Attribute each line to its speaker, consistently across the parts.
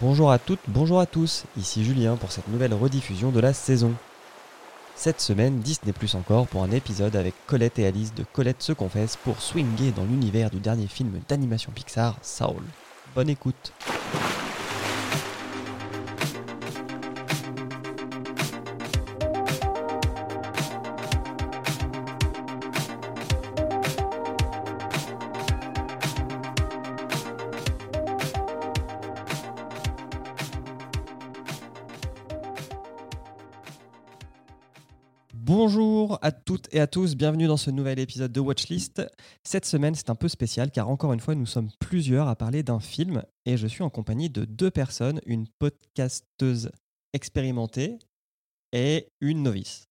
Speaker 1: Bonjour à toutes, bonjour à tous, ici Julien pour cette nouvelle rediffusion de la saison. Cette semaine, Disney Plus encore pour un épisode avec Colette et Alice de Colette se confesse pour swinger dans l'univers du dernier film d'animation Pixar, Saul. Bonne écoute. Et à tous, bienvenue dans ce nouvel épisode de Watchlist. Cette semaine, c'est un peu spécial car encore une fois, nous sommes plusieurs à parler d'un film et je suis en compagnie de deux personnes, une podcasteuse expérimentée et une novice.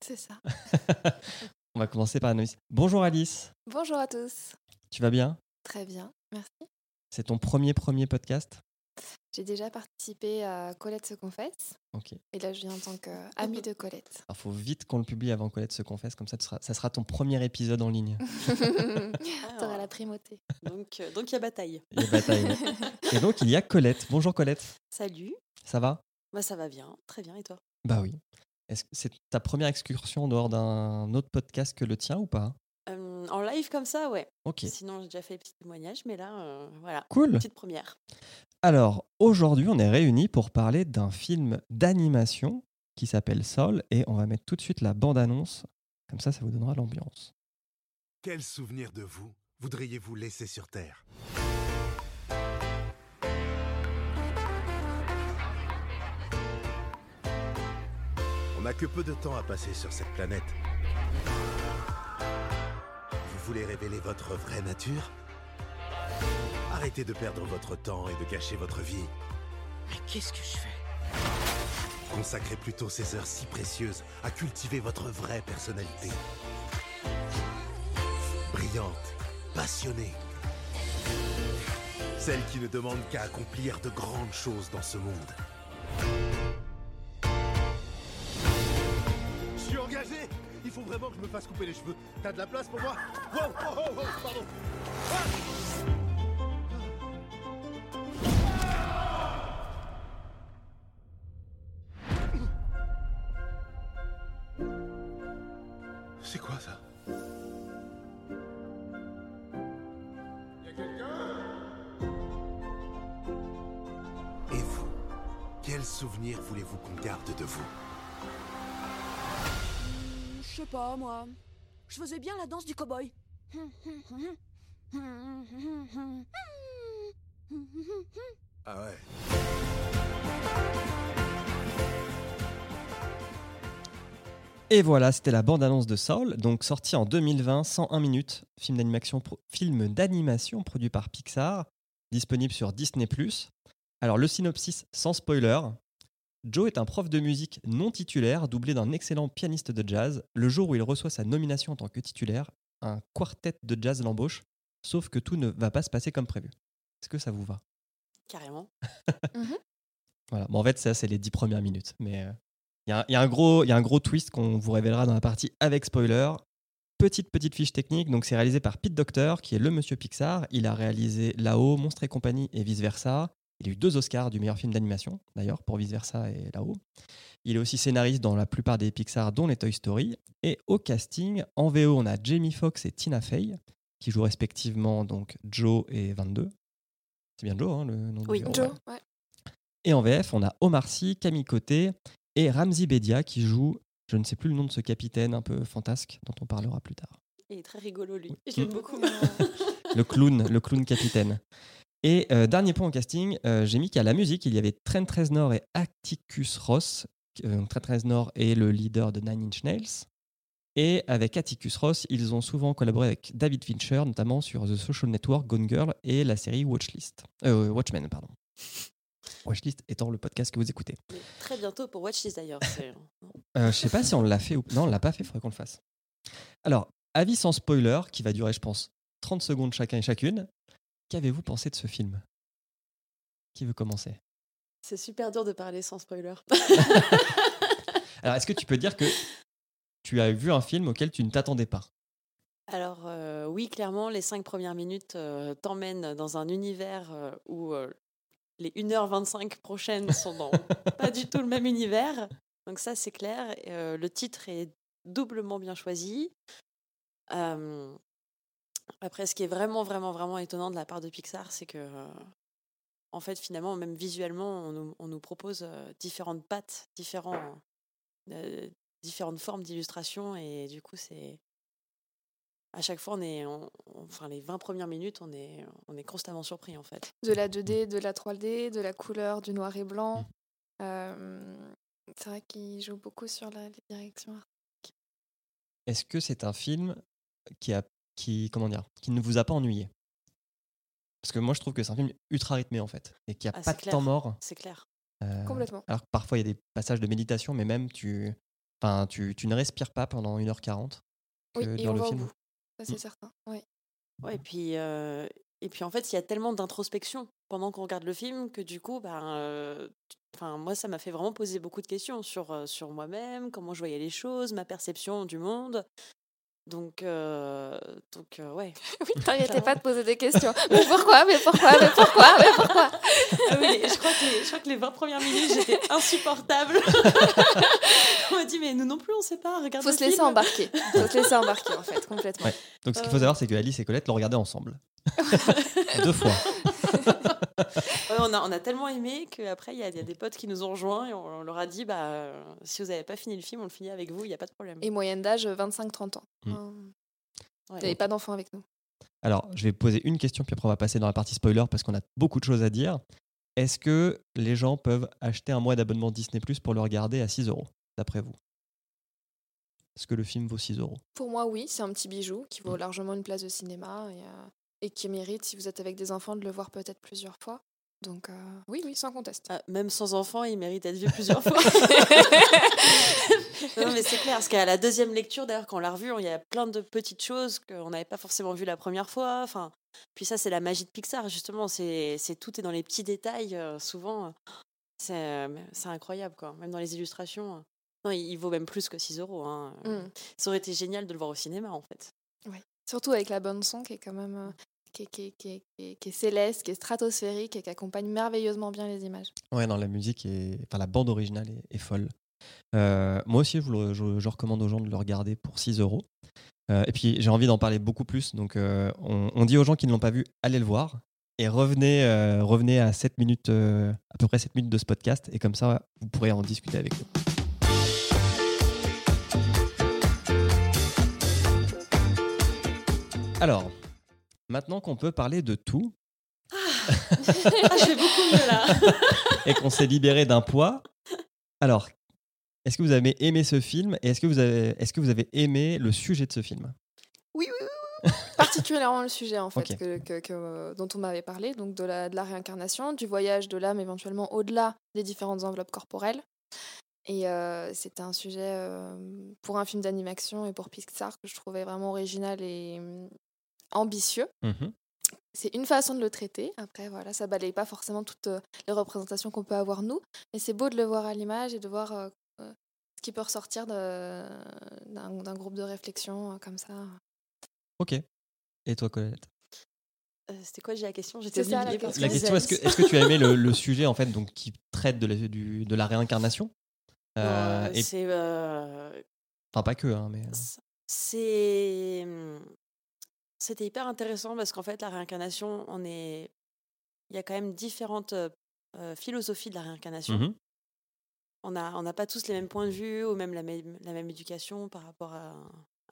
Speaker 2: C'est ça.
Speaker 1: On va commencer par la novice. Bonjour Alice,
Speaker 2: Bonjour à tous.
Speaker 1: tu vas bien?
Speaker 2: Très bien, merci.
Speaker 1: C'est ton premier premier podcast?
Speaker 2: J'ai déjà participé à Colette se confesse
Speaker 1: Ok.
Speaker 2: et là je viens en tant qu'amie de Colette.
Speaker 1: Alors faut vite qu'on le publie avant Colette se confesse, comme ça tu seras- ça sera ton premier épisode en ligne.
Speaker 2: T'auras la primauté.
Speaker 3: Donc, euh, donc il y a bataille.
Speaker 1: Il y a bataille. et donc il y a Colette. Bonjour Colette,
Speaker 3: Salut.
Speaker 1: ça va?
Speaker 3: Bah ça va bien, très bien. Et toi?
Speaker 1: Bah oui. Est-ce que c'est ta première excursion en dehors d'un autre podcast que le tien ou pas?
Speaker 3: Euh, En live comme ça, ouais.
Speaker 1: Ok.
Speaker 3: Sinon j'ai déjà fait des petits témoignages, mais là, euh, voilà,
Speaker 1: Cool.
Speaker 3: petite première.
Speaker 1: Alors, aujourd'hui, on est réunis pour parler d'un film d'animation qui s'appelle Sol et on va mettre tout de suite la bande-annonce. Comme ça, ça vous donnera l'ambiance.
Speaker 4: Quel souvenir de vous voudriez-vous laisser sur Terre? On n'a que peu de temps à passer sur cette planète. Vous voulez révéler votre vraie nature? Arrêtez de perdre votre temps et de gâcher votre vie.
Speaker 3: Mais qu'est-ce que je fais?
Speaker 4: Consacrez plutôt ces heures si précieuses à cultiver votre vraie personnalité. Brillante, passionnée. Celle qui ne demande qu'à accomplir de grandes choses dans ce monde. Je suis engagé Il faut vraiment que je me fasse couper les cheveux. T'as de la place pour moi? Wow, oh, oh, oh, pardon C'est
Speaker 5: pas, moi. Je faisais bien la danse du cow-boy.
Speaker 4: Ah ouais
Speaker 1: Et voilà, c'était la bande-annonce de Saul, donc sorti en 2020, 101 minutes, film d'animation, pro- film d'animation produit par Pixar, disponible sur Disney+. Alors le synopsis sans spoiler. Joe est un prof de musique non titulaire, doublé d'un excellent pianiste de jazz. Le jour où il reçoit sa nomination en tant que titulaire, un quartet de jazz l'embauche, sauf que tout ne va pas se passer comme prévu. Est-ce que ça vous va?
Speaker 3: Carrément.
Speaker 1: Voilà. Bon, en fait, ça, c'est les dix premières minutes. Mais euh, il y, a un- il y a un gros- il y a un gros twist qu'on vous révélera dans la partie avec spoiler. Petite, petite fiche technique. Donc, c'est réalisé par Pete Docter, qui est le monsieur Pixar. Il a réalisé Là-haut, Monstre et compagnie et vice-versa. Il a eu deux Oscars du meilleur film d'animation, d'ailleurs, pour vice-versa et Là-haut. Il est aussi scénariste dans la plupart des Pixar, dont les Toy Story. Et au casting, en VO, on a Jamie Foxx et Tina Fey, qui jouent respectivement donc Joe et 22. C'est bien Joe, hein, le nom du
Speaker 3: Oui,
Speaker 1: héros,
Speaker 2: Joe,
Speaker 1: ouais.
Speaker 2: ouais.
Speaker 1: Et en VF, on a Omar Sy, Camille Côté et Ramzi Bedia qui joue, je ne sais plus le nom de ce capitaine un peu fantasque dont on parlera plus tard.
Speaker 3: Il est très rigolo lui.
Speaker 1: Mm.
Speaker 3: Je l'aime beaucoup.
Speaker 1: Le clown, le clown capitaine. Et euh, dernier point au casting, euh, j'ai mis qu'à la musique, il y avait Trent Reznor et Atticus Ross. Euh, Trent Reznor est le leader de Nine Inch Nails. Et avec Atticus Ross, ils ont souvent collaboré avec David Fincher, notamment sur The Social Network, Gone Girl et la série Watchlist. Euh, Watchmen, pardon. Watchlist étant le podcast que vous écoutez.
Speaker 3: Mais très bientôt pour Watchlist d'ailleurs.
Speaker 1: je sais pas si on l'a fait ou non, on l'a pas fait, il faudrait qu'on le fasse. Alors, avis sans spoiler, qui va durer, je pense, 30 secondes chacun et chacune. Qu'avez-vous pensé de ce film? Qui veut commencer?
Speaker 3: C'est super dur de parler sans spoiler.
Speaker 1: Alors, est-ce que tu peux dire que tu as vu un film auquel tu ne t'attendais pas?
Speaker 3: Alors euh, oui, clairement, les cinq premières minutes euh, t'emmènent dans un univers euh, où les 1h25 prochaines sont dans pas du tout le même univers. Donc ça, c'est clair. Le titre est doublement bien choisi. Après, ce qui est vraiment, vraiment, vraiment étonnant de la part de Pixar, c'est que, euh, en fait, finalement, même visuellement, on nous, on nous propose euh, différentes pattes, différents, euh, différentes formes d'illustration. Et du coup, c'est. À chaque fois, on est. on- on- enfin, les 20 premières minutes, on est, on est constamment surpris, en fait.
Speaker 2: De la 2D, de la 3D, de la couleur, du noir et blanc. Euh, c'est vrai qu'il joue beaucoup sur la les directions.
Speaker 1: Est-ce que c'est un film qui a qui comment dire qui ne vous a pas ennuyé Parce que moi je trouve que c'est un film ultra rythmé en fait et qui a
Speaker 3: Ah,
Speaker 1: pas de
Speaker 3: clair.
Speaker 1: temps mort.
Speaker 3: C'est clair.
Speaker 1: Euh,
Speaker 2: Complètement.
Speaker 1: Alors que parfois il y a des passages de méditation, mais même tu, enfin tu, tu ne respires pas pendant 1h40 que
Speaker 2: Oui, et
Speaker 1: dans
Speaker 2: on
Speaker 1: le
Speaker 2: va au
Speaker 1: film.
Speaker 2: bout. Ça, c'est
Speaker 1: Mm.
Speaker 2: certain. Oui.
Speaker 3: Ouais, et puis, euh, et puis en fait, il y a tellement d'introspection pendant qu'on regarde le film que du coup, ben, euh, enfin, moi, ça m'a fait vraiment poser beaucoup de questions sur, euh, sur moi-même, comment je voyais les choses, ma perception du monde. Donc, euh, donc euh, ouais.
Speaker 2: Oui, t'arrêtais pas de poser des questions. Mais pourquoi Mais pourquoi Mais pourquoi Mais pourquoi?
Speaker 3: Ah oui, je, crois que les, je crois que les 20 premières minutes, j'étais insupportable. on m'a dit, mais nous non plus, on sait pas, regarde
Speaker 2: Faut se laisser embarquer. Faut se laisser embarquer, en fait, complètement.
Speaker 1: Ouais. Donc ce qu'il
Speaker 3: Euh.
Speaker 1: faut savoir, c'est que Alice et Colette l'ont regardé ensemble. Deux fois.
Speaker 3: Ouais, on, a, on a tellement aimé qu'après, il y, a il y a des potes qui nous ont rejoints et on, on leur a dit, bah, euh, si vous n'avez pas fini le film, on le finit avec vous, il n'y a pas de problème.
Speaker 2: Et moyenne d'âge, 25-30 ans.
Speaker 1: Mm.
Speaker 3: Ouais.
Speaker 2: T'avais pas d'enfants avec nous.
Speaker 1: Alors, je vais poser une question, puis après on va passer dans la partie spoiler parce qu'on a beaucoup de choses à dire. Est-ce que les gens peuvent acheter un mois d'abonnement Disney Plus pour le regarder à 6 euros, d'après vous? Est-ce que le film vaut 6 euros?
Speaker 2: Pour moi, oui, c'est un petit bijou qui vaut largement une place de cinéma et, euh, et qui mérite, si vous êtes avec des enfants, de le voir peut-être plusieurs fois. Donc, euh, oui, oui, sans conteste.
Speaker 3: Ah, même sans enfant, il mérite d'être vu plusieurs fois. non, mais c'est clair, parce qu'à la deuxième lecture, d'ailleurs, quand on l'a revu, il y a plein de petites choses qu'on n'avait pas forcément vues la première fois. Enfin, puis ça, c'est la magie de Pixar, justement. C'est tout est dans les petits détails, euh, souvent. euh, C'est incroyable, quoi. Même dans les illustrations. Non, il, il vaut même plus que 6 euros. hein.
Speaker 2: Mm.
Speaker 3: Ça aurait été génial de le voir au cinéma, en fait.
Speaker 2: Surtout avec la bonne son qui est quand même qui, est, céleste, qui est stratosphérique et qui accompagne merveilleusement bien les images.
Speaker 1: Ouais, non, la musique est. Enfin, la bande originale est, folle. Euh, moi aussi, je, recommande aux gens de le regarder pour 6 euros. Euh, et puis, j'ai envie d'en parler beaucoup plus. Donc, euh, on, dit aux gens qui ne l'ont pas vu, allez le voir. Et revenez, revenez à 7 minutes, à peu près 7 minutes de ce podcast. Et comme ça, vous pourrez en discuter avec nous. Alors, maintenant qu'on peut parler de tout
Speaker 3: Ah, beaucoup mieux, là.
Speaker 1: et qu'on s'est libéré d'un poids, alors, est-ce que vous avez aimé ce film et est-ce que, vous avez, est-ce que vous avez aimé le sujet de ce film?
Speaker 2: Oui, oui, oui, oui. Particulièrement le sujet en fait que, que- que, euh, dont on m'avait parlé, donc de la, de la réincarnation, du voyage de l'âme éventuellement au-delà des différentes enveloppes corporelles. Et euh, c'était un sujet euh, pour un film d'animation et pour Pixar que je trouvais vraiment original et ambitieux.
Speaker 1: Mhm.
Speaker 2: C'est une façon de le traiter. Après, voilà, ça balaye pas forcément toutes euh, les représentations qu'on peut avoir nous, mais c'est beau de le voir à l'image et de voir euh, euh, ce qui peut ressortir d'un groupe de réflexion comme ça.
Speaker 1: Ok. Et toi, Colette?
Speaker 3: Euh, C'était quoi déjà la question? J'étais
Speaker 2: la.
Speaker 1: La
Speaker 3: que
Speaker 1: question, est-ce que, tu as aimé le, le sujet en fait, donc, qui traite de la, du- de la réincarnation? Euh,
Speaker 3: euh,
Speaker 1: et,
Speaker 3: C'est. euh,
Speaker 1: Enfin, pas que, hein, mais.
Speaker 3: C'est. C'était hyper intéressant parce qu'en fait, la réincarnation, on est. Il y a quand même différentes euh, philosophies de la réincarnation.
Speaker 1: mhm.
Speaker 3: On n'a on pas tous les mêmes points de vue ou même la même, la même éducation par rapport à,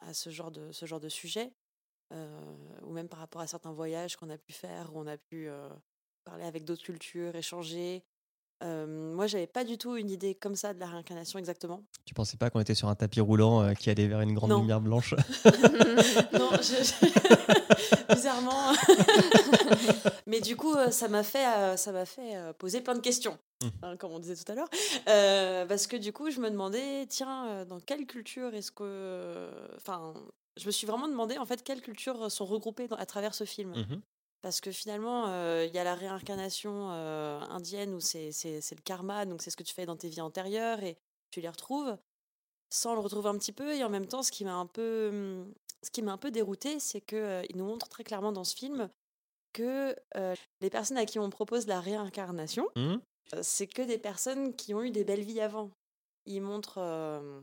Speaker 3: à ce, genre de, ce genre de sujet. euh, ou même par rapport à certains voyages qu'on a pu faire, où on a pu euh, parler avec d'autres cultures, échanger. Euh, moi, j'avais pas du tout une idée comme ça de la réincarnation exactement.
Speaker 1: Tu pensais pas qu'on était sur un tapis roulant euh, qui allait vers une grande
Speaker 3: Non.
Speaker 1: lumière blanche?
Speaker 3: Non, je- bizarrement. Mais du coup, euh, ça m'a fait, euh, ça m'a fait poser plein de questions,
Speaker 1: Mm.
Speaker 3: hein, comme on disait tout à l'heure. Parce que du coup, je me demandais, tiens, dans quelle culture est-ce que. Enfin, je me suis vraiment demandé, en fait, quelles cultures sont regroupées dans- à travers ce film.
Speaker 1: Mhm.
Speaker 3: Parce que finalement, euh, il y a la réincarnation euh, indienne où c'est le karma, donc c'est ce que tu fais dans tes vies antérieures et tu les retrouves sans le retrouver un petit peu. Et en même temps, ce qui m'a un peu, ce qui m'a un peu dérouté, c'est qu'il nous montre très clairement dans ce film que euh, les personnes à qui on propose la réincarnation, euh, c'est que des personnes qui ont eu des belles vies avant. Ils montrent, euh,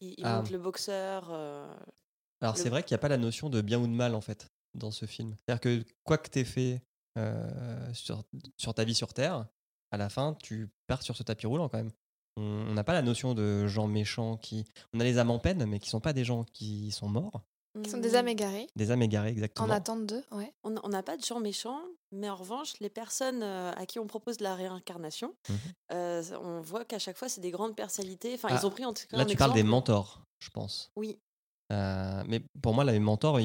Speaker 3: ils, ils
Speaker 1: Ah.
Speaker 3: montrent le boxeur. euh,
Speaker 1: Alors
Speaker 3: Le-
Speaker 1: c'est vrai qu'il n'y a pas la notion de bien ou de mal en fait dans ce film. C'est-à-dire que quoi que tu aies fait euh, sur, sur ta vie sur Terre, à la fin tu pars sur ce tapis roulant quand même. On n'a pas la notion de gens méchants qui... On a les âmes en peine mais qui sont pas des gens qui sont morts.
Speaker 2: Qui sont des
Speaker 3: hmm,
Speaker 2: âmes égarées,
Speaker 1: Des âmes égarées exactement.
Speaker 2: en attente d'eux, ouais.
Speaker 3: On n'a pas de gens méchants, mais en revanche, les personnes euh, à qui on propose la réincarnation,
Speaker 1: Mhm.
Speaker 3: euh, on voit qu'à chaque fois, c'est des grandes personnalités. Enfin,
Speaker 1: Ah,
Speaker 3: ils ont pris en tout cas
Speaker 1: Là
Speaker 3: un
Speaker 1: tu parles des mentors, je pense.
Speaker 3: Oui,
Speaker 1: Euh, mais pour moi, les mentors,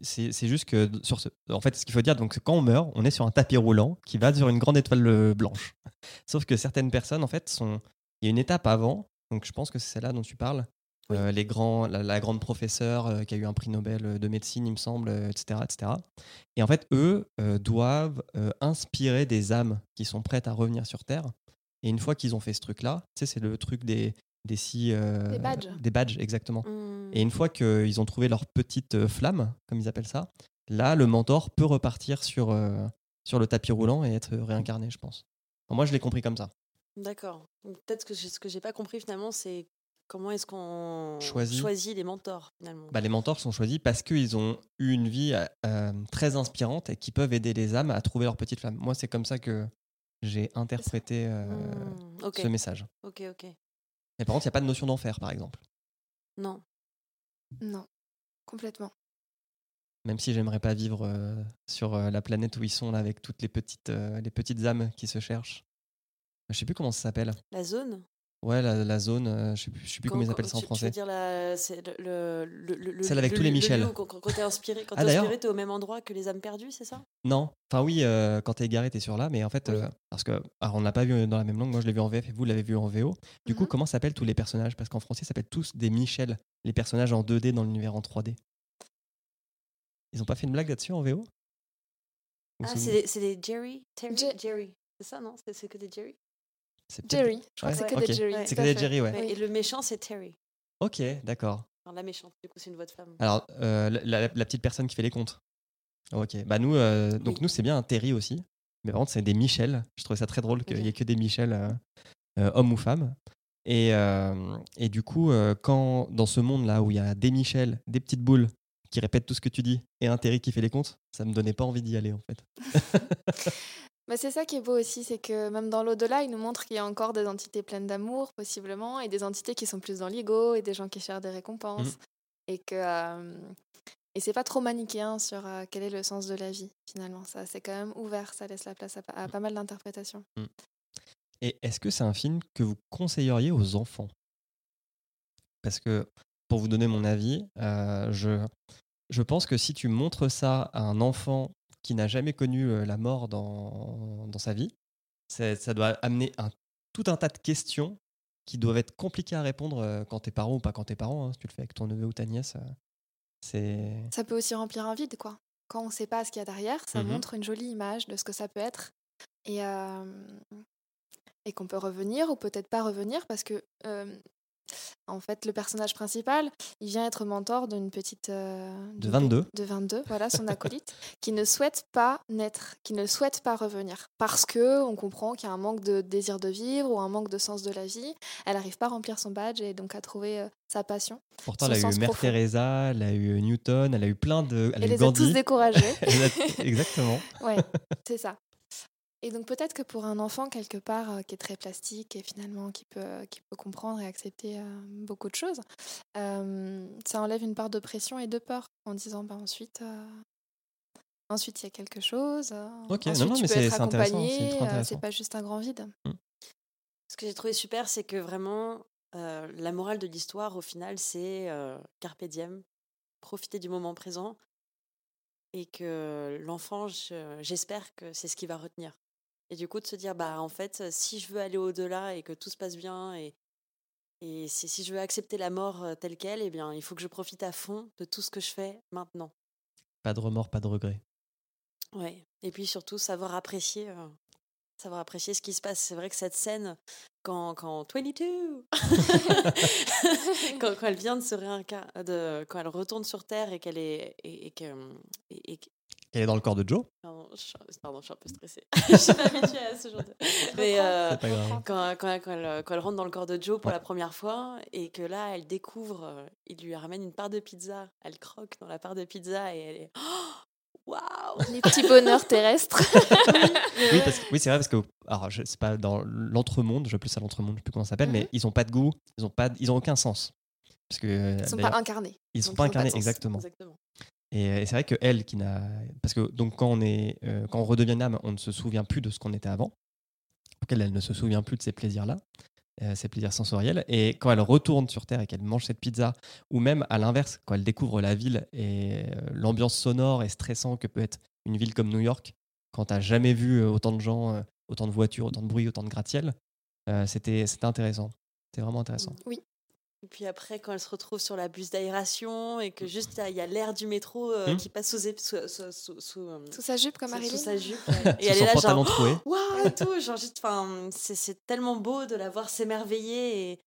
Speaker 1: c'est juste que sur ce, en fait, ce qu'il faut dire, donc, quand on meurt, on est sur un tapis roulant qui va sur une grande étoile euh, blanche. Sauf que certaines personnes, en fait, sont, il y a une étape avant. Donc, je pense que c'est celle-là dont tu parles.
Speaker 3: Oui.
Speaker 1: Euh, les grands, la, la grande professeure euh, qui a eu un prix Nobel de médecine, il me semble, etc., etc. Et en fait, eux doivent inspirer des âmes qui sont prêtes à revenir sur Terre. Et une fois qu'ils ont fait ce truc-là, tu sais, c'est le truc des des euh,
Speaker 2: Des badges.
Speaker 1: des badges, exactement.
Speaker 3: Hmm.
Speaker 1: Et une fois qu'ils ont trouvé leur petite euh, flamme, comme ils appellent ça, là, le mentor peut repartir sur, euh, sur le tapis roulant et être réincarné, je pense. Enfin, moi, je l'ai compris comme ça.
Speaker 3: D'accord. Peut-être que ce que j'ai pas compris finalement, c'est comment est-ce qu'on
Speaker 1: Choisit.
Speaker 3: choisit les mentors finalement.
Speaker 1: Bah, les mentors sont choisis parce qu'ils ont eu une vie euh, très inspirante et qui peuvent aider les âmes à trouver leur petite flamme. Moi, c'est comme ça que j'ai interprété euh,
Speaker 3: Hmm,
Speaker 1: ce message.
Speaker 3: ok, ok.
Speaker 1: Mais par contre, il n'y a pas de notion d'enfer, par exemple.
Speaker 3: Non.
Speaker 2: Non, complètement.
Speaker 1: Même si j'aimerais pas vivre euh, sur euh, la planète où ils sont, là, avec toutes les petites, euh, les petites âmes qui se cherchent. Je sais plus comment ça s'appelle.
Speaker 3: La zone?
Speaker 1: Ouais, la, la zone, euh, je sais plus, je sais plus comment ils
Speaker 3: Quand-
Speaker 1: appellent ça en
Speaker 3: tu- Tu veux
Speaker 1: français.
Speaker 3: dire la, c'est le, le, le, le-
Speaker 1: Celle avec
Speaker 3: le-
Speaker 1: tous les
Speaker 3: le
Speaker 1: Michel.
Speaker 3: Quand, quand t'es inspiré, quand
Speaker 1: Ah,
Speaker 3: t'es inspiré, t'es au même endroit que les âmes perdues, c'est ça?
Speaker 1: Non, enfin oui, euh, quand t'es égaré, t'es sur là, mais en fait,
Speaker 3: Oui.
Speaker 1: euh, parce que alors on l'a pas vu dans la même langue, moi je l'ai vu en VF et vous l'avez vu en VO. Du coup,
Speaker 2: Mhm.
Speaker 1: comment s'appellent tous les personnages? Parce qu'en français, ça s'appellent tous des Michel, les personnages en 2D dans l'univers en 3D. Ils ont pas fait une blague là-dessus en VO Vous
Speaker 3: Ah, c'est des, c'est des Jerry Terry
Speaker 2: Je-
Speaker 3: Jerry. C'est ça, non? C'est c'est que des Jerry?
Speaker 2: Jerry, je crois
Speaker 1: Ouais,
Speaker 2: que c'est que des Jerry.
Speaker 3: Ouais.
Speaker 1: C'est que des. Jerry.
Speaker 3: Et le méchant, c'est Terry.
Speaker 1: Ok, d'accord.
Speaker 3: Enfin, la méchante, du coup, c'est une voix de femme.
Speaker 1: Alors, euh, la, la- la petite personne qui fait les comptes. Ok, bah nous, euh, donc
Speaker 3: Oui.
Speaker 1: nous c'est bien un Terry aussi, mais par contre c'est des Michel. Je trouvais ça très drôle qu'il n'y ait que des Michel, euh, euh, hommes ou femmes. Et, euh, et du coup, euh, quand dans ce monde-là où il y a des Michel, des petites boules qui répètent tout ce que tu dis, et un Terry qui fait les comptes, ça me donnait pas envie d'y aller en fait.
Speaker 2: Bah, c'est ça qui est beau aussi, c'est que même dans l'au-delà, il nous montre qu'il y a encore des entités pleines d'amour, possiblement, et des entités qui sont plus dans l'ego, et des gens qui cherchent des récompenses.
Speaker 1: Mhm.
Speaker 2: Et que. euh, et c'est pas trop manichéen sur euh, quel est le sens de la vie, finalement. Ça, c'est quand même ouvert, ça laisse la place à, à pas mal d'interprétations.
Speaker 1: Et est-ce que c'est un film que vous conseilleriez aux enfants? Parce que, pour vous donner mon avis, euh, je, je pense que si tu montres ça à un enfant qui n'a jamais connu la mort dans, dans sa vie, ça doit amener un, tout un tas de questions qui doivent être compliquées à répondre quand t'es parent ou pas quand t'es parent. hein, si tu le fais avec ton neveu ou ta nièce, c'est...
Speaker 2: Ça peut aussi remplir un vide, quoi. Quand on sait pas ce qu'il y a derrière, ça
Speaker 1: Mhm.
Speaker 2: montre une jolie image de ce que ça peut être. Et, euh, et qu'on peut revenir ou peut-être pas revenir parce que, euh, en fait, le personnage principal, il vient être mentor d'une petite. euh,
Speaker 1: De
Speaker 2: d'une
Speaker 1: 22.
Speaker 2: pe- De 22, voilà, son acolyte, qui ne souhaite pas naître, qui ne souhaite pas revenir. Parce que on comprend qu'il y a un manque de désir de vivre ou un manque de sens de la vie. Elle n'arrive pas à remplir son badge et donc à trouver euh, sa passion.
Speaker 1: Pourtant, elle a eu Mère. Teresa, elle a eu Newton, elle a eu plein de... Elle, a
Speaker 2: Elle
Speaker 1: eu
Speaker 2: les a
Speaker 1: Gandhi.
Speaker 2: tous découragés.
Speaker 1: A- Exactement.
Speaker 2: Ouais, c'est ça. Et donc peut-être que pour un enfant quelque part euh, qui est très plastique et finalement qui peut, qui peut comprendre et accepter euh, beaucoup de choses, euh, ça enlève une part de pression et de peur en disant bah, ensuite, euh, ensuite il y a quelque chose. euh,
Speaker 1: Ok, non,
Speaker 2: ensuite
Speaker 1: non,
Speaker 2: tu
Speaker 1: mais
Speaker 2: peux
Speaker 1: c'est-
Speaker 2: être
Speaker 1: c'est intéressant, c'est
Speaker 2: accompagné, euh, c'est pas juste un grand vide.
Speaker 3: Ce que j'ai trouvé super, c'est que vraiment, euh, la morale de l'histoire, au final, c'est euh, carpe diem, profiter du moment présent. Et que l'enfant, je- j'espère que c'est ce qu'il va retenir. Et du coup, de se dire, bah, en fait, si je veux aller au-delà et que tout se passe bien, et, et si, si je veux accepter la mort telle qu'elle, eh bien, il faut que je profite à fond de tout ce que je fais maintenant.
Speaker 1: Pas de remords, pas de regrets.
Speaker 3: Ouais. Et puis surtout, savoir apprécier, euh, savoir apprécier ce qui se passe. C'est vrai que cette scène, quand, quand 22, quand, quand elle vient de se réincarner, quand elle retourne sur Terre et qu'elle est, et, et que, et-
Speaker 1: qu'elle est dans le corps de Joe.
Speaker 3: Pardon, je, suis- pardon, je suis un peu stressée. je suis pas habituée à ce genre de. Mais euh,
Speaker 1: grave.
Speaker 3: quand, quand- quand elle, quand elle rentre dans le corps de Joe pour la première fois et que là, elle découvre, euh, il lui ramène une part de pizza. Elle croque dans la part de pizza et elle est. Oh, Waouh!
Speaker 2: Les petits bonheurs terrestres.
Speaker 1: Oui, parce que- oui, c'est vrai parce que alors je sais pas dans l'entremonde, je plus ça l'entremonde, je sais plus comment ça s'appelle, mais ils ont pas de goût, ils ont pas, ils ont aucun sens parce que
Speaker 2: Ils sont pas incarnés.
Speaker 1: ils sont
Speaker 2: donc
Speaker 1: pas
Speaker 2: ils
Speaker 1: incarnés. Exactement. Et, et c'est vrai que elle qui n'a parce que donc quand on est euh, quand on redevient âme, on ne se souvient plus de ce qu'on était avant. Donc elle, ne se souvient plus de ces plaisirs-là, euh, ces plaisirs sensoriels. Et quand elle retourne sur Terre et qu'elle mange cette pizza, ou même à l'inverse, quand elle découvre la ville et euh, l'ambiance sonore et stressant que peut être une ville comme New York, quand t'as jamais vu euh, autant de gens, euh, autant de voitures, autant de bruit, autant de gratte-ciel, euh, c'était intéressant. C'était vraiment intéressant.
Speaker 2: Oui.
Speaker 3: Et puis après, quand elle se retrouve sur la bus d'aération et que juste là, il y a l'air du métro euh,
Speaker 1: Hmm.
Speaker 3: qui passe sous, sous, sous, sous- sous, euh,
Speaker 2: Sous sa jupe comme Marilyn.
Speaker 3: sous sa jupe. ouais. et elle est là, genre. Waouh et tout, genre juste, enfin, c'est, c'est tellement beau de la voir s'émerveiller et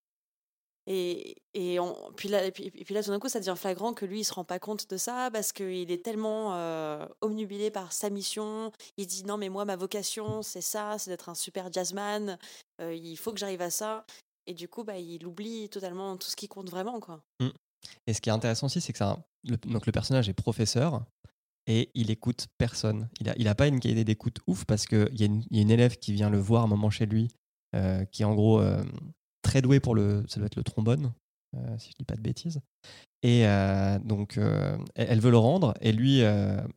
Speaker 3: et, et, on, puis là, et puis, et puis là, tout d'un coup, ça devient flagrant que lui, il se rend pas compte de ça parce qu'il est tellement euh, omnubilé par sa mission. Il dit non, mais moi, ma vocation, c'est ça, c'est d'être un super jazzman. Euh, il faut que j'arrive à ça. Et du coup, bah, il oublie totalement tout ce qui compte vraiment, quoi.
Speaker 1: Et ce qui est intéressant aussi, c'est que ça, le, donc le personnage est professeur et il écoute personne. Il n'a il a pas une qualité d'écoute ouf parce qu'il y, y a une élève qui vient le voir un moment chez lui, euh, qui est en gros euh, très douée pour le, ça doit être le trombone, euh, si je dis pas de bêtises. Et donc, elle veut le rendre et lui,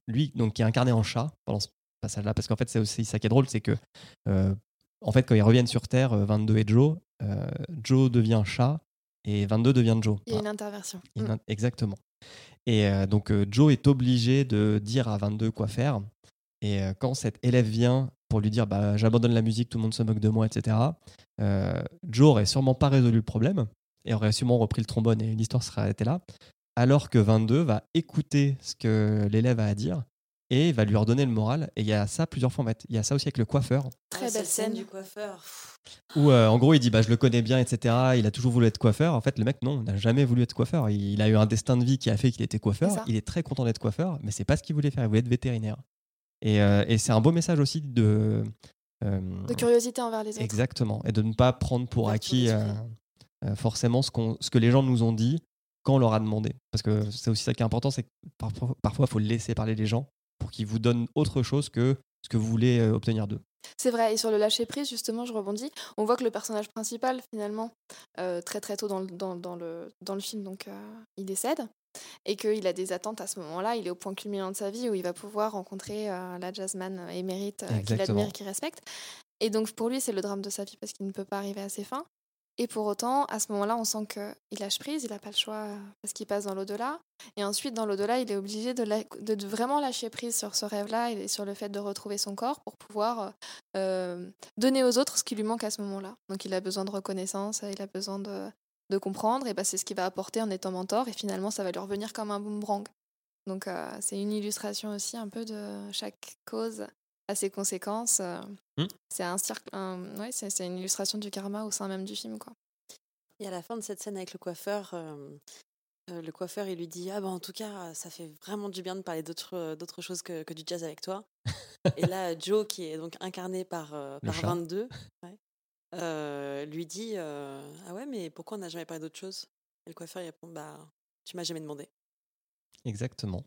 Speaker 1: lui donc, qui est incarné en chat pendant ce passage-là, parce qu'en fait, c'est aussi ça qui est drôle, c'est que en fait, quand ils reviennent sur Terre, euh, 22 et Joe, euh, Joe devient chat et 22 devient Joe.
Speaker 2: Il y a une interversion. Mm.
Speaker 1: Exactement. Et euh, donc euh, Joe est obligé de dire à 22 quoi faire. Et quand cet élève vient pour lui dire bah, j'abandonne la musique, tout le monde se moque de moi, etc., Joe aurait sûrement pas résolu le problème et aurait sûrement repris le trombone et l'histoire serait arrêtée là. Alors que 22 va écouter ce que l'élève a à dire et va lui redonner le moral. Et il y a ça plusieurs fois en fait. Il y a ça aussi avec le coiffeur.
Speaker 2: Très belle
Speaker 3: scène. du coiffeur.
Speaker 1: où euh, en gros il dit bah je le connais bien etc il a toujours voulu être coiffeur. En fait le mec non il n'a jamais voulu être coiffeur. Il, il a eu un destin de vie qui a fait qu'il était coiffeur. Il est très content d'être coiffeur mais c'est pas ce qu'il voulait faire. Il voulait être vétérinaire. Et, euh, et c'est un beau message aussi de euh,
Speaker 2: De curiosité envers les autres.
Speaker 1: exactement. Et de ne pas prendre pour acquis euh, euh, forcément ce, qu'on ce que les gens nous ont dit quand on leur a demandé. Parce que c'est aussi ça qui est important c'est que parfois parfois il faut laisser parler les gens pour qu'ils vous donnent autre chose que ce que vous voulez euh, obtenir d'eux
Speaker 2: C'est vrai, et sur le lâcher prise, justement, je rebondis. On voit que le personnage principal, finalement, euh, très très tôt dans le, dans, dans le, dans le film, donc euh, il décède, et qu'il a des attentes à ce moment-là. Il est au point culminant de sa vie où il va pouvoir rencontrer euh, la jazzman émérite qu'il admire, qu'il respecte. Et donc pour lui, c'est le drame de sa vie parce qu'il ne peut pas arriver à ses fins. Et pour autant, à ce moment-là, on sent qu'il lâche prise, il n'a pas le choix parce qu'il passe dans l'au-delà. Et ensuite, dans l'au-delà, il est obligé de, vraiment lâcher prise sur ce rêve-là et sur le fait de retrouver son corps pour pouvoir euh, donner aux autres ce qui lui manque à ce moment-là. Donc il a besoin de reconnaissance, il a besoin de, de comprendre, et bah, c'est ce qu'il va apporter en étant mentor, et finalement ça va lui revenir comme un boomerang. Donc euh, c'est une illustration aussi un peu de chaque cause à ses conséquences. euh,
Speaker 1: Hmm.
Speaker 2: C'est un un- ouais, c'est c'est une illustration du karma au sein même du film. Quoi.
Speaker 3: Et à la fin de cette scène avec le coiffeur, euh, euh, le coiffeur, il lui dit Ah, bah en tout cas, ça fait vraiment du bien de parler d'autre euh, d'autre chose que, que du jazz avec toi. Et là, Joe, qui est donc incarné par, euh, par
Speaker 1: chat.
Speaker 3: 22, ouais, euh, lui dit euh, Ah ouais, mais pourquoi on n'a jamais parlé d'autre chose? Et le coiffeur, il répond Bah, tu m'as jamais demandé.
Speaker 1: Exactement.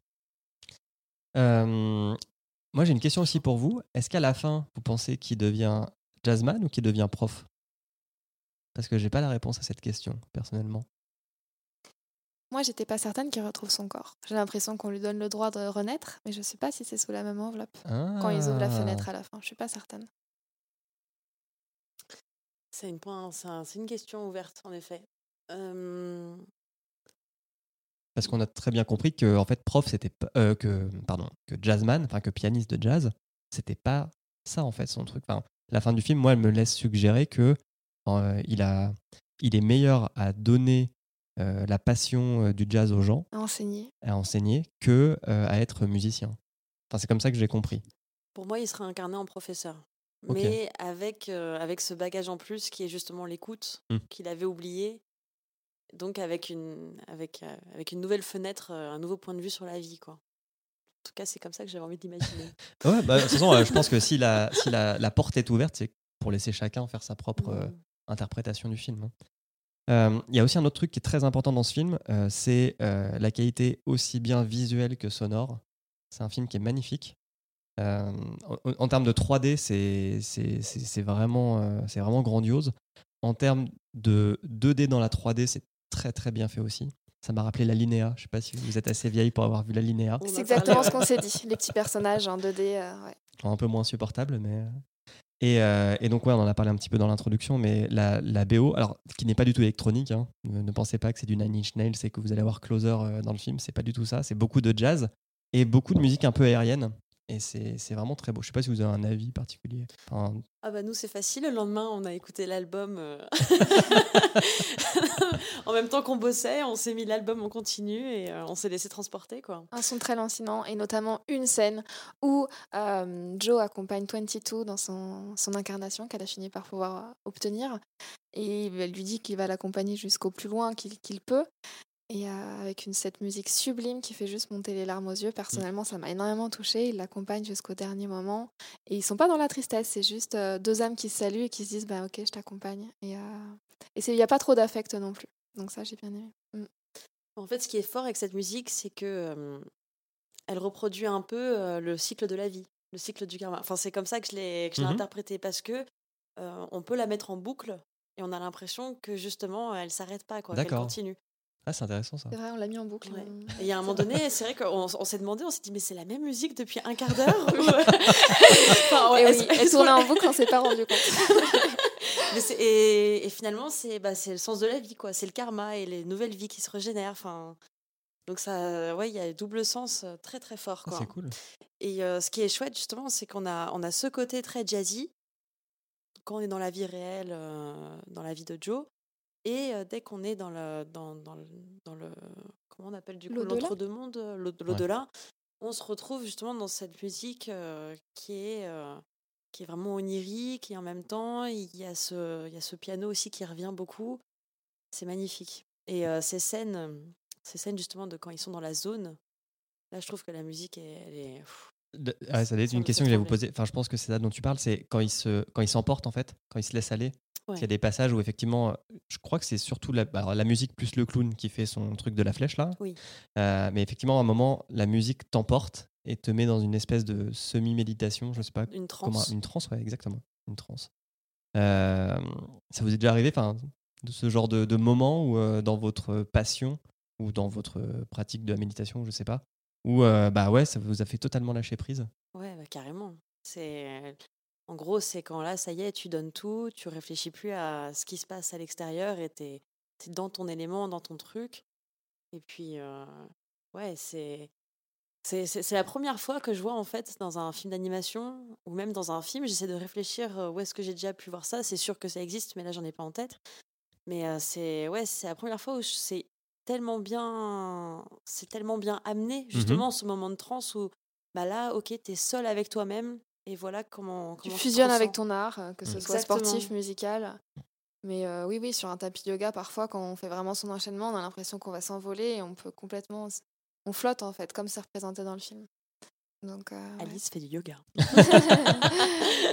Speaker 1: Moi, j'ai une question aussi pour vous. Est-ce qu'à la fin, vous pensez qu'il devient jazzman ou qu'il devient prof? Parce que j'ai pas la réponse à cette question, personnellement.
Speaker 2: Moi, j'étais pas certaine qu'il retrouve son corps. J'ai l'impression qu'on lui donne le droit de renaître, mais je sais pas si c'est sous la même enveloppe. Quand ils ouvrent la
Speaker 1: Ah.
Speaker 2: fenêtre à la fin, je suis pas certaine.
Speaker 3: C'est une, un- question ouverte, en effet. Euh,
Speaker 1: Parce qu'on a très bien compris que, en fait, prof, c'était euh, que, pardon, que jazzman, enfin que pianiste de jazz, c'était pas ça en fait son truc. Enfin, la fin du film, moi, elle me laisse suggérer que euh, il a, il est meilleur à donner euh, la passion euh, du jazz aux gens,
Speaker 2: À enseigner.
Speaker 1: à enseigner, que euh, à être musicien. Enfin, c'est comme ça que j'ai compris.
Speaker 3: Pour moi, il sera incarné en professeur. Mais avec, euh, avec ce bagage en plus qui est justement l'écoute,
Speaker 1: Hmm.
Speaker 3: qu'il avait oublié. Donc avec une, avec, euh, avec une nouvelle fenêtre, euh, un nouveau point de vue sur la vie. Quoi. tout cas, c'est comme ça que j'avais envie d'imaginer.
Speaker 1: Ouais, bah, de toute façon, euh, je pense que si la, si la, la porte est ouverte, c'est pour laisser chacun faire sa propre euh,
Speaker 3: Mm.
Speaker 1: interprétation du film. hein. Il y a aussi un autre truc qui est très important dans ce film, c'est la qualité aussi bien visuelle que sonore. C'est un film qui est magnifique. En, en termes de 3D, c'est vraiment, c'est vraiment grandiose. En termes de 2D dans la 3D, c'est très très bien fait aussi. Ça m'a rappelé la Linéa. Je sais pas si vous êtes assez vieille pour avoir vu la Linéa.
Speaker 2: C'est exactement ce qu'on s'est dit. Les petits personnages en 2D. euh, ouais.
Speaker 1: un peu moins supportable, mais. euh, Et, euh, et donc, ouais, on en a parlé un petit peu dans l'introduction, mais la, la BO, alors, qui n'est pas du tout électronique, hein, ne, ne pensez pas que c'est du Nine Inch Nails et que vous allez avoir Closer dans le film, c'est pas du tout ça, c'est beaucoup de jazz et beaucoup de musique un peu aérienne. Et c'est c'est vraiment très beau. Je sais pas si vous avez un avis particulier. Enfin,
Speaker 3: Ah bah nous c'est facile, le lendemain on a écouté l'album euh, en même temps qu'on bossait, on s'est mis l'album en continu et euh, on s'est laissé transporter quoi.
Speaker 2: Un son très lancinant et notamment une scène où euh, Joe accompagne 22 dans son, son incarnation qu'elle a fini par pouvoir obtenir. Et elle lui dit qu'il va l'accompagner jusqu'au plus loin qu'il qu'il peut. Et euh, avec une cette musique sublime qui fait juste monter les larmes aux yeux. Personnellement, ça m'a énormément touchée. Il l'accompagne jusqu'au dernier moment. Et ils sont pas dans la tristesse, c'est juste euh, deux âmes qui se saluent et qui se disent bah, Ok, je t'accompagne. Et euh, il n'y a pas trop d'affect non plus. Donc ça, j'ai bien aimé. Mm.
Speaker 3: En fait ce qui est fort avec cette musique c'est que euh, elle reproduit un peu euh, le cycle de la vie, le cycle du karma. Enfin c'est comme ça que je l'ai
Speaker 1: Mhm.
Speaker 3: interprété parce que euh, on peut la mettre en boucle et on a l'impression que justement elle s'arrête pas quoi, qu'elle continue.
Speaker 1: Ah, c'est intéressant ça.
Speaker 2: C'est vrai, on l'a mis en boucle.
Speaker 3: Ouais.
Speaker 2: on-
Speaker 3: Et il y a un moment donné, c'est vrai qu'on on s'est demandé, on s'est dit, mais c'est la même musique depuis un quart d'heure ou- Enfin, ouais,
Speaker 2: Et
Speaker 3: est-ce-
Speaker 2: oui,
Speaker 3: est-ce
Speaker 2: elle tournait en boucle, on s'est pas rendu compte.
Speaker 3: Mais c'est- et, et finalement, c'est bah, c'est le sens de la vie, quoi. C'est le karma et les nouvelles vies qui se régénèrent. Enfin, donc ça, ouais, il y a double sens euh, très très fort,
Speaker 1: Ah,
Speaker 3: quoi.
Speaker 1: c'est cool.
Speaker 3: Et euh, ce qui est chouette, justement, c'est qu'on a, on a ce côté très jazzy quand on est dans la vie réelle, euh, dans la vie de Joe. Et euh, dès qu'on est dans le, dans, dans le, dans le- comment on appelle du coup euh, l'au- l'au-delà, on se retrouve justement dans cette musique euh, qui est euh, qui est vraiment onirique et en même temps il y a ce il y a ce piano aussi qui revient beaucoup. C'est magnifique. Et euh, ces scènes, ces scènes justement de quand ils sont dans la zone, là je trouve que la musique est, elle est pff,
Speaker 1: De- ah, ça être une question que j'allais vous poser. Enfin, je pense que c'est ça dont tu parles, c'est quand il se, quand il s'emporte en fait, quand il se laisse aller. Il y a des passages où effectivement, euh, je crois que c'est surtout la, bah, alors, la musique plus le clown qui fait son truc de la flèche là.
Speaker 3: Oui.
Speaker 1: Euh, mais effectivement, à un moment, la musique t'emporte et te met dans une espèce de semi-méditation, je sais pas
Speaker 3: une
Speaker 1: comment,
Speaker 3: transe.
Speaker 1: une transe, ouais, exactement, une transe. Euh, ça vous est déjà arrivé, enfin, de ce genre de, de moment où euh, dans votre passion ou dans votre pratique de la méditation, je sais pas, euh, bah ouais, ça vous a fait totalement lâcher prise.
Speaker 3: Ouais, bah, carrément. C'est en gros, c'est quand là, ça y est, tu donnes tout, tu réfléchis plus à ce qui se passe à l'extérieur et t'es es dans ton élément, dans ton truc. Et puis, ouais, c'est c'est la première fois que je vois en fait dans un film d'animation ou même dans un film, j'essaie de réfléchir où est-ce que j'ai déjà pu voir ça. C'est sûr que ça existe, mais là, j'en ai pas en tête. Mais c'est ouais, c'est la première fois où c'est tellement bien, c'est tellement bien amené justement ce moment de transe où bah là, ok, t'es seul avec toi-même et voilà comment,
Speaker 2: Tu
Speaker 3: comment
Speaker 2: fusionnes avec ton art, euh, que ce soit sportif, musical. Mais euh, oui, oui, sur un tapis de yoga, parfois, quand on fait vraiment son enchaînement, on a l'impression qu'on va s'envoler et on peut complètement. On flotte, en fait, comme c'est représenté dans le film. Donc. euh, ouais.
Speaker 3: Alice fait du yoga.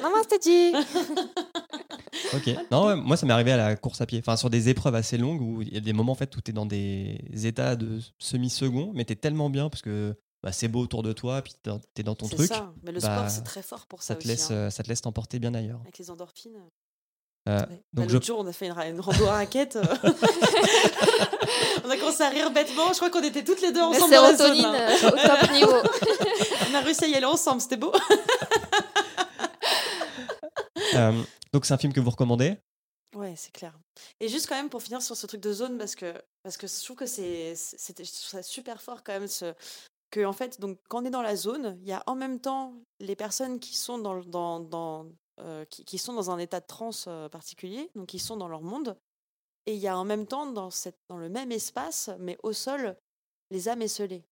Speaker 2: Maman, c'était dit
Speaker 1: Ok. Non, ouais, moi ça m'est arrivé à la course à pied. Enfin, sur des épreuves assez longues où il y a des moments en fait où tu es dans des états de semi-second, mais tu es tellement bien parce que bah, c'est beau autour de toi, puis tu es dans ton
Speaker 3: C'est
Speaker 1: truc.
Speaker 3: ça. Mais le
Speaker 1: bah,
Speaker 3: sport, c'est très fort pour ça,
Speaker 1: Ça te,
Speaker 3: aussi.
Speaker 1: laisse,
Speaker 3: hein.
Speaker 1: ça te laisse t'emporter bien ailleurs.
Speaker 3: Avec les endorphines.
Speaker 1: Euh,
Speaker 3: Ouais. Bah,
Speaker 1: donc je
Speaker 3: L'autre jour, on a fait une, une rando à raquette. euh. on a commencé à rire bêtement. Je crois qu'on était toutes les deux
Speaker 2: La
Speaker 3: ensemble dans la zone. là.
Speaker 2: euh, au top niveau.
Speaker 3: On a réussi à y aller ensemble, c'était beau.
Speaker 1: Euh, donc c'est un film que vous recommandez
Speaker 3: Ouais, c'est clair. Et juste quand même pour finir sur ce truc de zone, parce que, parce que je trouve que c'est c'était- je trouve ça super fort quand même, ce, que en fait, donc, quand on est dans la zone, il y a en même temps les personnes qui sont dans, dans, dans, euh, qui, qui sont dans un état de transe euh, particulier, donc qui sont dans leur monde, et il y a en même temps dans, cette, dans le même espace, mais au sol, les âmes esselées.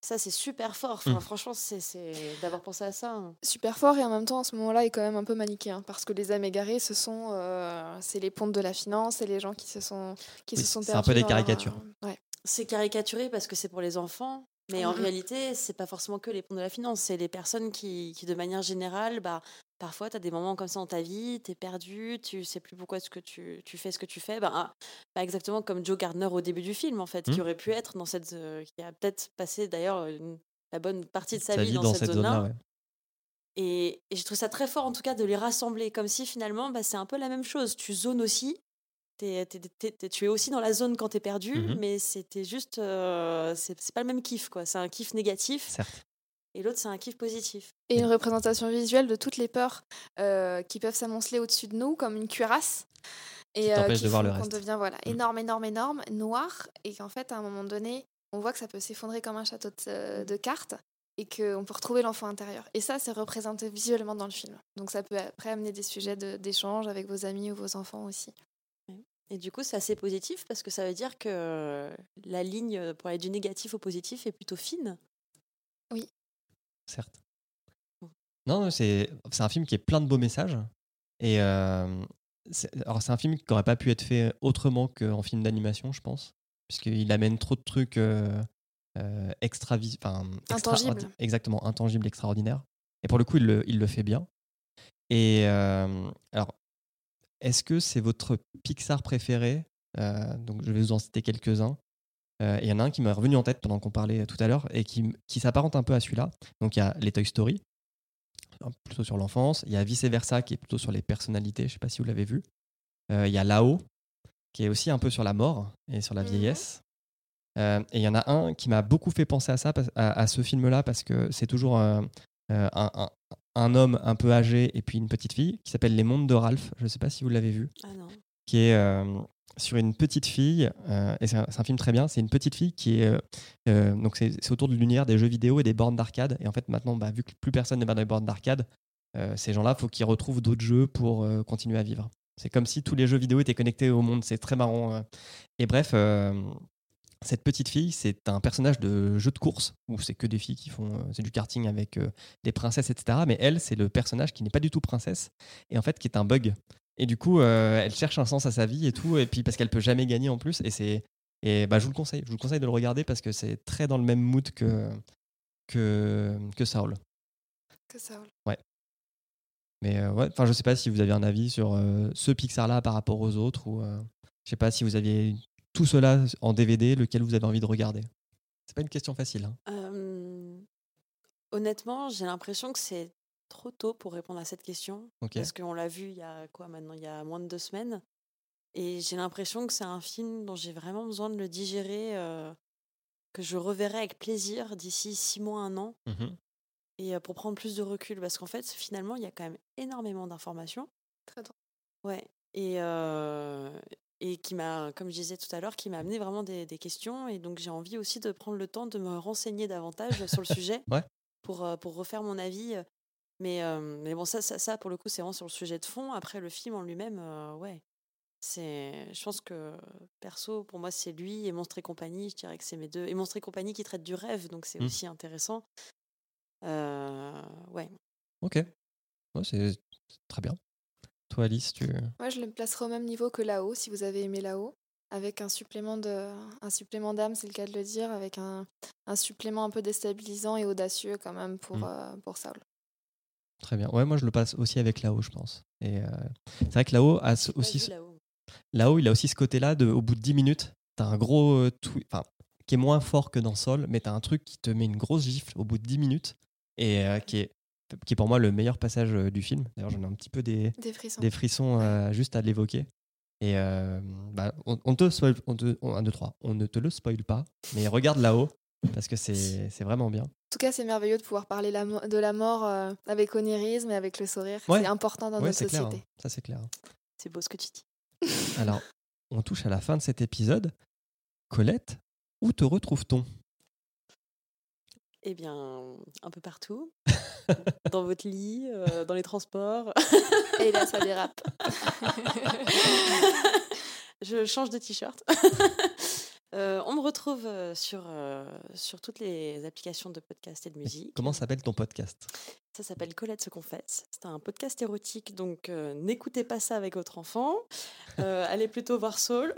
Speaker 3: Ça, c'est super fort. Enfin,
Speaker 1: Mm.
Speaker 3: Franchement, c'est c'est d'avoir pensé à ça. hein.
Speaker 2: Super fort et en même temps, à ce moment-là, est quand même un peu manichéen parce que les âmes égarées, ce sont. euh, c'est les pontes de la finance et les gens qui se sont, qui
Speaker 1: Oui,
Speaker 2: se sont
Speaker 1: c'est un peu des caricatures.
Speaker 2: euh, ouais.
Speaker 3: C'est caricaturé parce que c'est pour les enfants, Mais en
Speaker 2: Mhm.
Speaker 3: réalité, c'est pas forcément que les ponts de la finance, c'est les personnes qui, qui, de manière générale, bah, parfois, tu as des moments comme ça dans ta vie, tu es perdu, tu sais plus pourquoi ce que tu, tu fais ce que tu fais. Bah, ah, bah, exactement comme Joe Gardner au début du film, en fait, qui aurait pu être dans cette. euh, qui a peut-être passé d'ailleurs la bonne partie de sa,
Speaker 1: Sa
Speaker 3: vie,
Speaker 1: vie
Speaker 3: dans, cette, zone-là.
Speaker 1: ouais.
Speaker 3: Et, et je trouve ça très fort, en tout cas, de les rassembler, comme si finalement, bah, c'est un peu la même chose. Tu zones aussi. T'es- t'es- t'es- t'es- tu es aussi dans la zone quand tu es perdu,
Speaker 1: Mhm.
Speaker 3: mais c'était juste. euh, c'est c'est pas le même kiff, quoi. C'est un kiff négatif,
Speaker 1: Certes.
Speaker 3: et l'autre, c'est un kiff positif.
Speaker 2: Et une représentation visuelle de toutes les peurs euh, qui peuvent s'amonceler au-dessus de nous, comme une cuirasse.
Speaker 1: Qui
Speaker 2: Et qui
Speaker 1: de voir le
Speaker 2: qu'on
Speaker 1: reste.
Speaker 2: devient voilà,
Speaker 1: Mm.
Speaker 2: énorme, énorme, énorme, noir, et qu'en fait, à un moment donné, on voit que ça peut s'effondrer comme un château de, de cartes, et qu'on peut retrouver l'enfant intérieur. Et ça, c'est représenté visuellement dans le film. Donc ça peut après amener des sujets de- d'échange avec vos amis ou vos enfants aussi.
Speaker 3: Et du coup, c'est assez positif parce que ça veut dire que la ligne pour aller du négatif au positif est plutôt fine.
Speaker 1: certes.
Speaker 3: Bon.
Speaker 1: Non, c'est c'est un film qui est plein de beaux messages. Et euh, c'est- alors c'est un film qui n'aurait pas pu être fait autrement qu'en film d'animation, je pense, puisqu'il amène trop de trucs euh, euh, extra, enfin, extra-
Speaker 2: Intangibles.
Speaker 1: exactement, intangibles, extraordinaires. Et pour le coup, il le, il le fait bien. Et euh, alors, est-ce que c'est votre Pixar préféré? Euh, Donc, je vais vous en citer quelques-uns. Euh, il y en a un qui m'est revenu en tête pendant qu'on parlait tout à l'heure et qui, qui s'apparente un peu à celui-là. Donc il y a les Toy Story, plutôt sur l'enfance. Il y a Vice Versa qui est plutôt sur les personnalités. Je ne sais pas si vous l'avez vu. Euh, il y a Là-haut qui est aussi un peu sur la mort et sur la
Speaker 2: Mhm.
Speaker 1: vieillesse. Euh, et il y en a un qui m'a beaucoup fait penser à ça, à, à ce film-là, parce que c'est toujours un, un- un homme un peu âgé et puis une petite fille qui s'appelle Les Mondes de Ralph. Je ne sais pas si vous l'avez vu
Speaker 3: Ah non.
Speaker 1: qui est euh, sur une petite fille, euh, et c'est un, film très bien, c'est une petite fille qui est... euh, donc c'est c'est autour de l'univers des jeux vidéo et des bornes d'arcade. Et en fait maintenant, bah, vu que plus personne ne va dans les bornes d'arcade, ces gens-là, il faut qu'ils retrouvent d'autres jeux pour continuer à vivre. C'est comme si tous les jeux vidéo étaient connectés au monde, c'est très marrant. Et bref, cette petite fille, c'est un personnage de jeu de course, où c'est que des filles qui font... euh, c'est du karting avec euh, des princesses, etc. Mais elle, c'est le personnage qui n'est pas du tout princesse, et en fait qui est un bug. Et du coup, euh, elle cherche un sens à sa vie et tout, et puis parce qu'elle peut jamais gagner en plus. Et c'est et bah je vous le conseille, je vous le conseille de le regarder parce que c'est très dans le même mood que que que Saul.
Speaker 2: Que ça.
Speaker 1: Mais euh, ouais, enfin je sais pas si vous avez un avis sur euh, ce Pixar là par rapport aux autres ou je sais pas si vous aviez tout cela en DVD, lequel vous avez envie de regarder? C'est pas une question facile. hein.
Speaker 3: Euh, honnêtement, j'ai l'impression que c'est trop tôt pour répondre à cette question. Parce qu'on l'a vu il y a quoi maintenant Il y a moins de deux semaines. Et j'ai l'impression que c'est un film dont j'ai vraiment besoin de le digérer, euh, que je reverrai avec plaisir d'ici six mois, un an,
Speaker 1: Mhm.
Speaker 3: et euh, pour prendre plus de recul. Parce qu'en fait, finalement, il y a quand même énormément d'informations.
Speaker 2: Très drôle.
Speaker 3: Ouais. Et, euh, et qui m'a, comme je disais tout à l'heure, qui m'a amené vraiment des, des questions. Et donc, j'ai envie aussi de prendre le temps de me renseigner davantage sur le sujet
Speaker 1: Ouais.
Speaker 3: pour, euh, pour refaire mon avis. Mais, euh, mais bon, ça, ça, ça, pour le coup, c'est vraiment sur le sujet de fond. Après, le film en lui-même, euh, ouais. C'est, je pense que perso, pour moi, c'est lui et Monstre et compagnie. Je dirais que c'est mes deux. Et Monstre et compagnie qui traite du rêve, donc c'est
Speaker 1: Mm.
Speaker 3: aussi intéressant. Euh, ouais.
Speaker 1: Ok. Ouais, c'est très bien. Toi Alice, tu
Speaker 2: Moi, je le placerai au même niveau que là-haut, si vous avez aimé là-haut, avec un supplément de, un supplément d'âme, c'est le cas de le dire, avec un, un supplément un peu déstabilisant et audacieux quand même pour,
Speaker 1: Mm.
Speaker 2: euh, pour Saul.
Speaker 1: très bien. Ouais, moi je le passe aussi avec là-haut, je pense. Et euh, c'est vrai que là-haut a aussi ce-
Speaker 3: là-haut?
Speaker 1: Il a aussi ce côté-là de, au bout de 10 minutes, t'as un gros euh, twi- enfin, qui est moins fort que dans Sol, mais t'as un truc qui te met une grosse gifle au bout de 10 minutes et euh, qui, est, qui est pour moi le meilleur passage euh, du film. D'ailleurs, j'en ai un petit peu des,
Speaker 2: Des frissons.
Speaker 1: des frissons euh, juste à l'évoquer. Et euh, bah, on, on te spoil, on te, on, un, deux, trois, on ne te le spoil pas, mais regarde là-haut parce que c'est vraiment bien.
Speaker 2: En tout cas, c'est merveilleux de pouvoir parler la de la mort euh, avec onirisme et avec le sourire.
Speaker 1: Ouais.
Speaker 2: C'est important dans
Speaker 1: Ouais,
Speaker 2: notre
Speaker 1: clair.
Speaker 2: société.
Speaker 1: hein. Ça, c'est clair.
Speaker 3: C'est beau ce que tu dis.
Speaker 1: Alors, on touche à la fin de cet épisode. Colette, où te retrouve-t-on?
Speaker 3: Eh bien, un peu partout. dans votre lit, euh, dans les transports.
Speaker 2: Et là, ça dérape.
Speaker 3: je change de t-shirt. Euh, on me retrouve euh, sur, euh, sur toutes les applications de podcast et de musique.
Speaker 1: Comment s'appelle ton podcast?
Speaker 3: Ça s'appelle Colette se confesse. C'est un podcast érotique, donc euh, n'écoutez pas ça avec votre enfant. Allez plutôt voir Saul.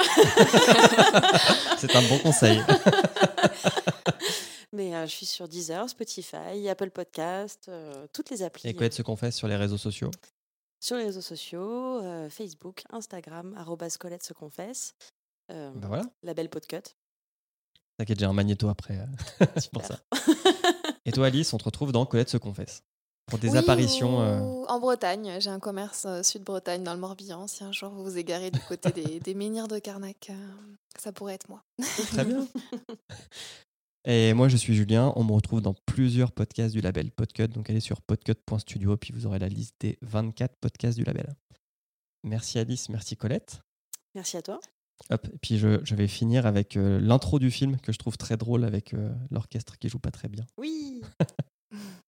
Speaker 1: C'est un bon conseil.
Speaker 3: Mais euh, je suis sur Deezer, Spotify, Apple Podcast, euh, toutes les applis.
Speaker 1: Et Colette se confesse sur les réseaux sociaux?
Speaker 3: Sur les réseaux sociaux, euh, Facebook, Instagram, arrobas Colette se confesse. euh,
Speaker 1: Bah voilà.
Speaker 3: La belle podcut.
Speaker 1: T'inquiète, j'ai un magnéto après. euh, c'est pour ça. Et toi, Alice, on te retrouve dans Colette se confesse. Pour des
Speaker 2: Oui,
Speaker 1: apparitions. euh,
Speaker 2: En Bretagne, j'ai un commerce euh, sud-Bretagne dans le Morbihan. Si un jour vous vous égarez du côté des, des menhirs de Carnac, euh, ça pourrait être moi.
Speaker 1: Très bien. Et moi, je suis Julien. On me retrouve dans plusieurs podcasts du label Podcut. Donc, allez sur podcut.studio, puis vous aurez la liste des 24 podcasts du label. Merci Alice, merci Colette.
Speaker 3: Merci à toi.
Speaker 1: Hop, et puis je, je vais finir avec euh, l'intro du film que je trouve très drôle avec euh, l'orchestre qui joue pas très bien.
Speaker 3: Oui.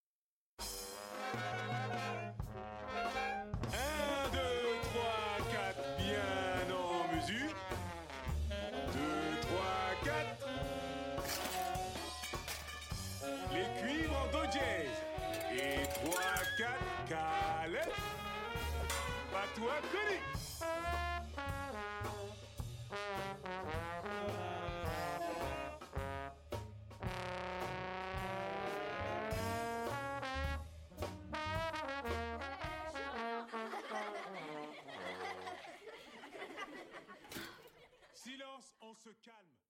Speaker 4: se calme.